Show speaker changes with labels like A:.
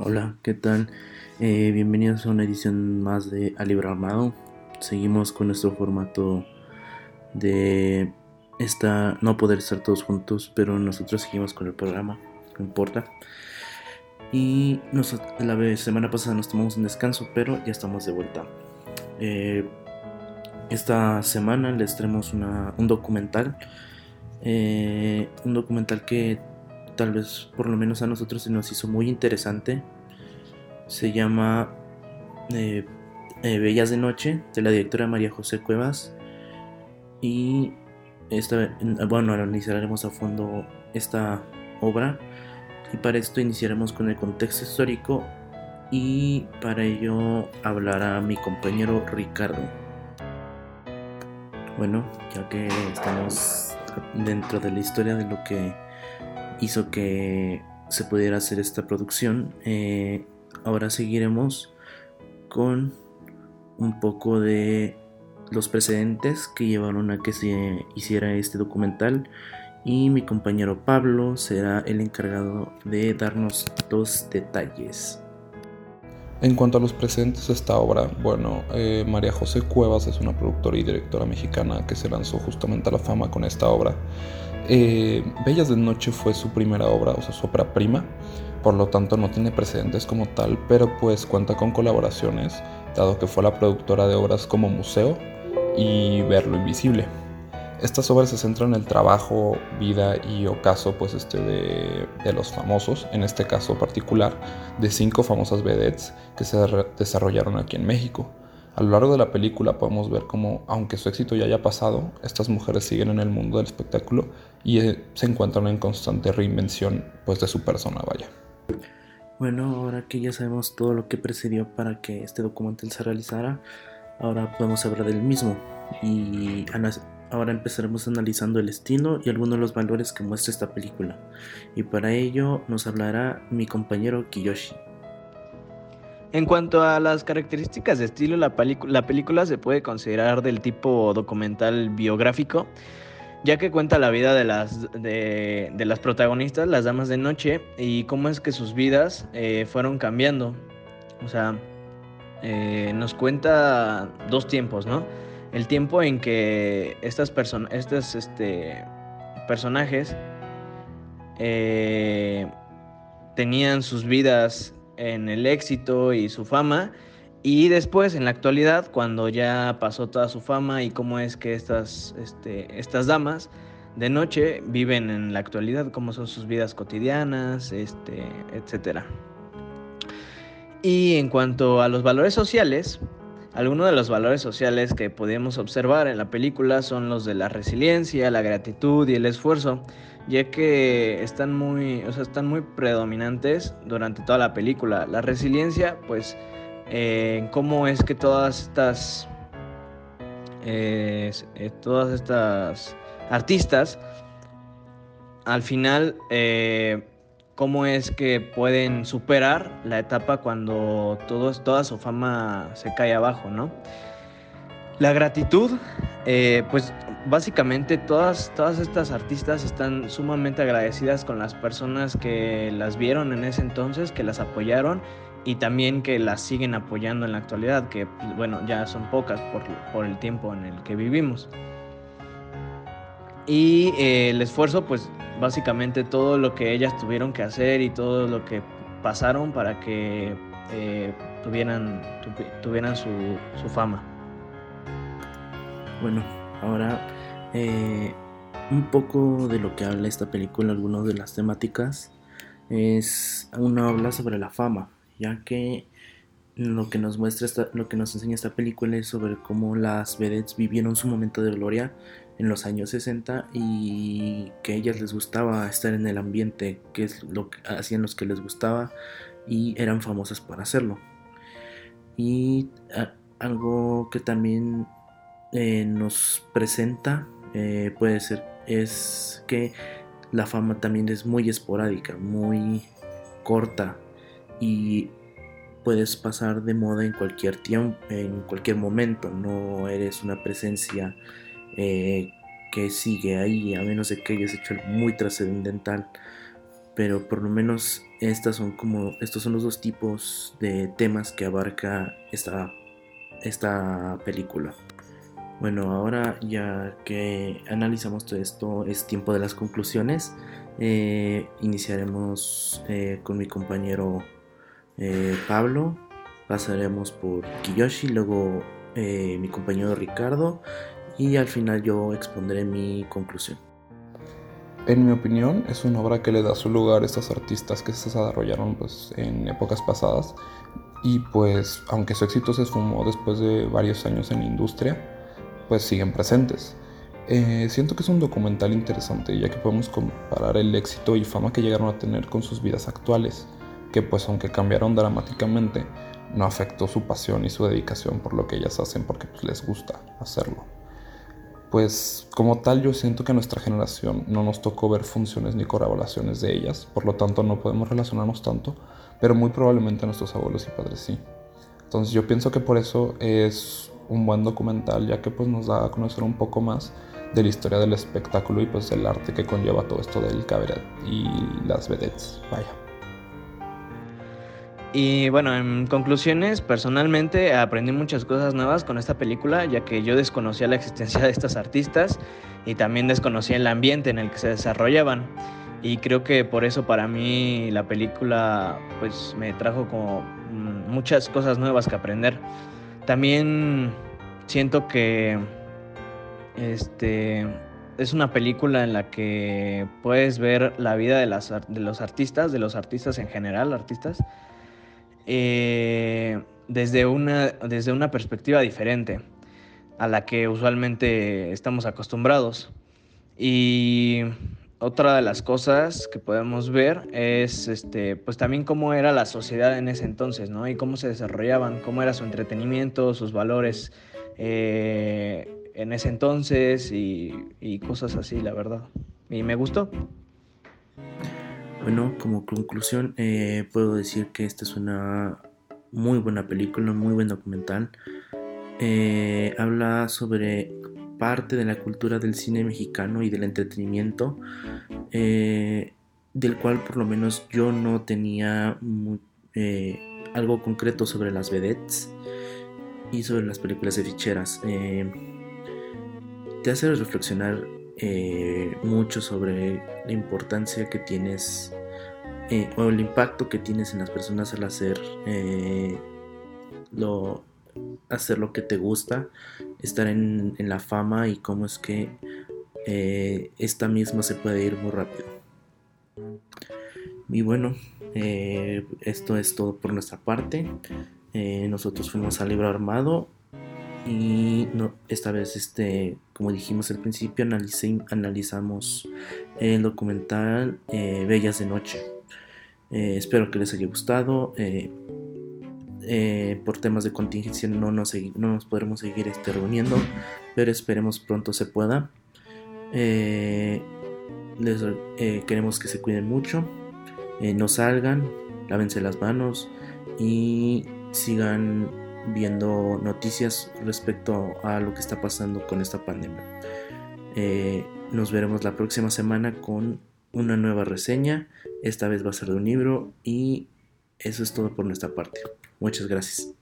A: Hola, ¿qué tal? Eh, bienvenidos a una edición más de A Libro Armado. Seguimos con nuestro formato de esta no poder estar todos juntos, pero nosotros seguimos con el programa, no importa. Y la semana pasada nos tomamos un descanso, pero ya estamos de vuelta. Eh, esta semana les traemos un documental. Eh, un documental que tal vez por lo menos a nosotros se nos hizo muy interesante. Se llama eh, Bellas de Noche, de la directora María José Cuevas. Y esta, bueno, analizaremos a fondo esta obra. Y para esto iniciaremos con el contexto histórico. Y para ello hablará mi compañero Ricardo. Bueno, ya que estamos dentro de la historia de lo que hizo que se pudiera hacer esta producción, eh, ahora seguiremos con un poco de los precedentes que llevaron a que se hiciera este documental y mi compañero Pablo será el encargado de darnos dos detalles.
B: En cuanto a los presentes de esta obra, bueno, eh, María José Cuevas es una productora y directora mexicana que se lanzó justamente a la fama con esta obra. Eh, Bellas de Noche fue su primera obra, o sea, su obra prima, por lo tanto no tiene precedentes como tal, pero pues cuenta con colaboraciones, dado que fue la productora de obras como Museo y Ver lo Invisible. Estas obras se centran en el trabajo, vida y ocaso pues este de, los famosos, en este caso particular, de cinco famosas vedettes que se desarrollaron aquí en México. A lo largo de la película podemos ver cómo, aunque su éxito ya haya pasado, estas mujeres siguen en el mundo del espectáculo y eh, se encuentran en constante reinvención pues de su persona, vaya.
A: Bueno, ahora que ya sabemos todo lo que precedió para que este documental se realizara, ahora podemos hablar del mismo y Ahora empezaremos analizando el estilo y algunos de los valores que muestra esta película. Y para ello nos hablará mi compañero Kiyoshi.
C: En cuanto a las características de estilo, la, la película se puede considerar del tipo documental biográfico, ya que cuenta la vida de las, de, las protagonistas, las damas de noche, y cómo es que sus vidas eh, fueron cambiando. O sea, eh, nos cuenta dos tiempos, ¿no? El tiempo en que estas personas, estos personajes eh, tenían sus vidas en el éxito y su fama, y después en la actualidad, cuando ya pasó toda su fama y cómo es que estas, este, estas damas de noche viven en la actualidad, cómo son sus vidas cotidianas, este, etc. Y en cuanto a los valores sociales, algunos de los valores sociales que podemos observar en la película son los de la resiliencia, la gratitud y el esfuerzo, ya que están muy, o sea, están muy predominantes durante toda la película. La resiliencia, pues, eh, cómo es que todas estas, eh, eh, todas estas artistas, al final cómo es que pueden superar la etapa cuando todo, toda su fama se cae abajo, ¿no? La gratitud, eh, pues básicamente todas, todas estas artistas están sumamente agradecidas con las personas que las vieron en ese entonces, que las apoyaron y también que las siguen apoyando en la actualidad, que pues, bueno, ya son pocas por, por el tiempo en el que vivimos. Y eh, el esfuerzo, pues básicamente todo lo que ellas tuvieron que hacer y todo lo que pasaron para que eh, tuvieran, tuvieran su, fama.
A: Bueno, ahora eh, un poco de lo que habla esta película, algunas de las temáticas, es una habla sobre la fama, ya que lo que nos muestra esta, lo que nos enseña esta película es sobre cómo las vedettes vivieron su momento de gloria en los años 60 y que a ellas les gustaba estar en el ambiente, que es lo que hacían los que les gustaba y eran famosas por hacerlo. Y algo que también eh, nos presenta eh, puede ser es que la fama también es muy esporádica, muy corta y puedes pasar de moda en cualquier tiempo, en cualquier momento, no eres una presencia eh, que sigue ahí, a menos de que hayas hecho muy trascendental. pero por lo menos estas son como estos son los dos tipos de temas que abarca esta esta película. Bueno, ahora ya que analizamos todo esto, es tiempo de las conclusiones. Eh, iniciaremos eh, con mi compañero Pablo, pasaremos por Kiyoshi, luego mi compañero Ricardo y al final yo expondré mi conclusión.
B: En mi opinión, es una obra que le da su lugar a estos artistas que se desarrollaron pues, en épocas pasadas y pues aunque su éxito se esfumó después de varios años en la industria, pues siguen presentes. Eh, siento que es un documental interesante ya que podemos comparar el éxito y fama que llegaron a tener con sus vidas actuales, que pues aunque cambiaron dramáticamente, no afectó su pasión y su dedicación por lo que ellas hacen porque pues, les gusta hacerlo. Pues como tal yo siento que nuestra generación no nos tocó ver funciones ni colaboraciones de ellas, por lo tanto no podemos relacionarnos tanto, pero muy probablemente nuestros abuelos y padres sí. Entonces yo pienso que por eso es un buen documental, ya que pues nos da a conocer un poco más de la historia del espectáculo y pues el arte que conlleva todo esto del cabaret y las vedettes. Vaya.
C: Y bueno, en conclusiones, personalmente aprendí muchas cosas nuevas con esta película, ya que yo desconocía la existencia de estas artistas y también desconocía el ambiente en el que se desarrollaban. Y creo que por eso para mí la película pues me trajo como mm, muchas cosas nuevas que aprender. También siento que este es una película en la que puedes ver la vida de, las, de los artistas, de los artistas en general, artistas, eh, desde, una, desde una perspectiva diferente a la que usualmente estamos acostumbrados. Y otra de las cosas que podemos ver es este, pues también cómo era la sociedad en ese entonces, ¿no? Y cómo se desarrollaban, cómo era su entretenimiento, sus valores eh, en ese entonces y, y cosas así, la verdad. Y me gustó.
A: Bueno, como conclusión eh, puedo decir que esta es una muy buena película, muy buen documental. Eh, habla sobre parte de la cultura del cine mexicano y del entretenimiento, eh, del cual por lo menos yo no tenía algo concreto sobre las vedettes y sobre las películas de ficheras. te hace reflexionar mucho sobre la importancia que tienes eh, o el impacto que tienes en las personas al hacer eh, lo hacer lo que te gusta estar en, la fama y cómo es que eh, esta misma se puede ir muy rápido. Y bueno esto es todo por nuestra parte. Nosotros fuimos al libro armado y esta vez este como dijimos al principio analizamos el documental Bellas de Noche eh, espero que les haya gustado. Eh, eh, por temas de contingencia no nos, no nos podremos seguir este, reuniendo, pero esperemos pronto se pueda. les, queremos que se cuiden mucho, no salgan, lávense las manos y sigan viendo noticias respecto a lo que está pasando con esta pandemia. nos veremos la próxima semana con una nueva reseña. Esta vez va a ser de un libro y eso es todo por nuestra parte. Muchas gracias.